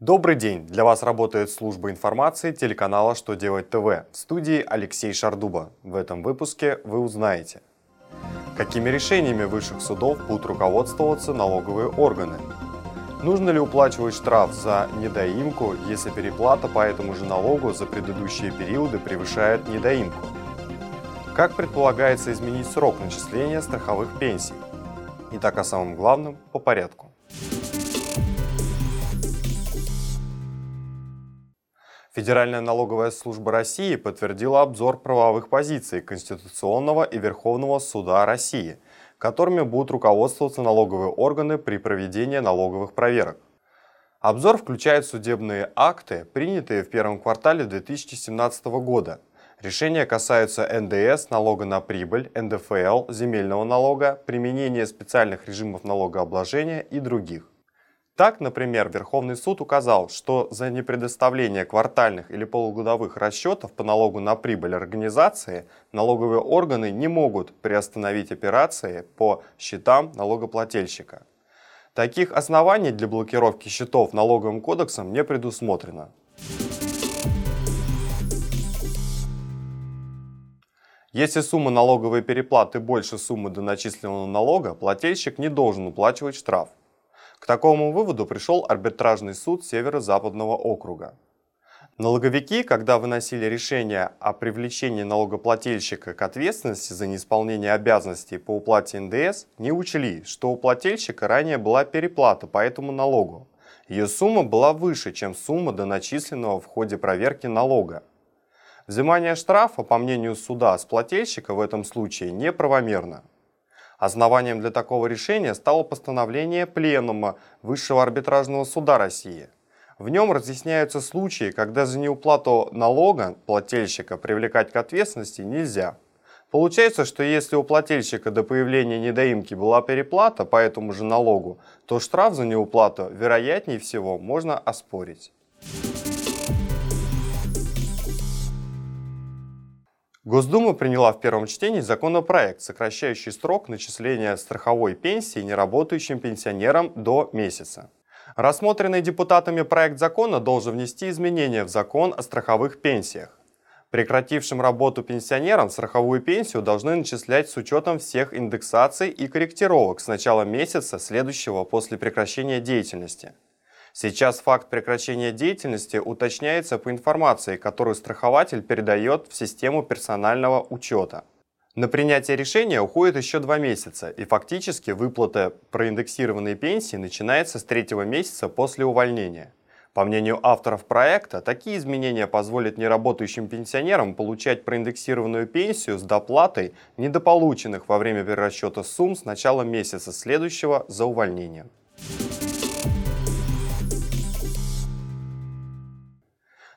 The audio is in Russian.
Добрый день! Для вас работает служба информации телеканала «Что делать ТВ» в студии Алексей Шардуба. В этом выпуске вы узнаете, какими решениями высших судов будут руководствоваться налоговые органы, нужно ли уплачивать штраф за недоимку, если переплата по этому же налогу за предыдущие периоды превышает недоимку, как предполагается изменить срок начисления страховых пенсий. Итак, о самом главном по порядку. Федеральная налоговая служба России подтвердила обзор правовых позиций Конституционного и Верховного суда России, которыми будут руководствоваться налоговые органы при проведении налоговых проверок. Обзор включает судебные акты, принятые в первом квартале 2017 года. Решения касаются НДС, налога на прибыль, НДФЛ, земельного налога, применения специальных режимов налогообложения и других. Так, например, Верховный суд указал, что за непредоставление квартальных или полугодовых расчетов по налогу на прибыль организации налоговые органы не могут приостановить операции по счетам налогоплательщика. Таких оснований для блокировки счетов налоговым кодексом не предусмотрено. Если сумма налоговой переплаты больше суммы доначисленного налога, плательщик не должен уплачивать штраф. К такому выводу пришел арбитражный суд Северо-Западного округа. Налоговики, когда выносили решение о привлечении налогоплательщика к ответственности за неисполнение обязанностей по уплате НДС, не учли, что у плательщика ранее была переплата по этому налогу. Ее сумма была выше, чем сумма доначисленного в ходе проверки налога. Взимание штрафа, по мнению суда, с плательщика в этом случае неправомерно. Основанием для такого решения стало постановление Пленума Высшего арбитражного суда России. В нем разъясняются случаи, когда за неуплату налога плательщика привлекать к ответственности нельзя. Получается, что если у плательщика до появления недоимки была переплата по этому же налогу, то штраф за неуплату, вероятнее всего, можно оспорить. Госдума приняла в первом чтении законопроект, сокращающий срок начисления страховой пенсии неработающим пенсионерам до месяца. Рассмотренный депутатами проект закона должен внести изменения в закон о страховых пенсиях. Прекратившим работу пенсионерам страховую пенсию должны начислять с учетом всех индексаций и корректировок с начала месяца, следующего после прекращения деятельности. Сейчас факт прекращения деятельности уточняется по информации, которую страхователь передает в систему персонального учета. На принятие решения уходит еще два месяца, и фактически выплата проиндексированной пенсии начинается с третьего месяца после увольнения. По мнению авторов проекта, такие изменения позволят неработающим пенсионерам получать проиндексированную пенсию с доплатой недополученных во время перерасчета сумм с начала месяца следующего за увольнением.